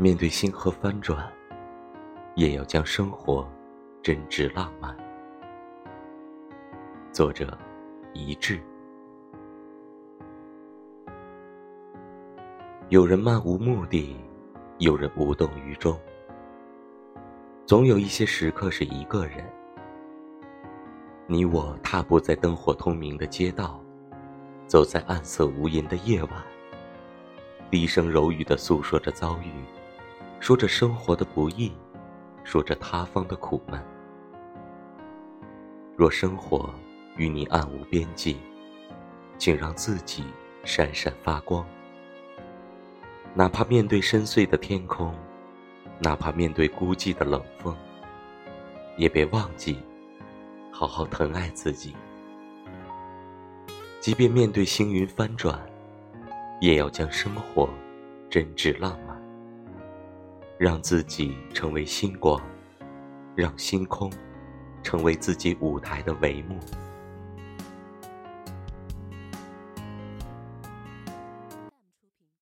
面对星河翻转，也要将生活真挚浪漫。作者：一致。有人漫无目的，有人无动于衷。总有一些时刻是一个人，你我踏步在灯火通明的街道，走在暗色无垠的夜晚，低声柔语的诉说着遭遇。说着生活的不易，说着他方的苦闷。若生活与你暗无边际，请让自己闪闪发光。哪怕面对深邃的天空，哪怕面对孤寂的冷风，也别忘记好好疼爱自己。即便面对星云翻转，也要将生活真挚浪漫。让自己成为星光，让星空成为自己舞台的帷幕。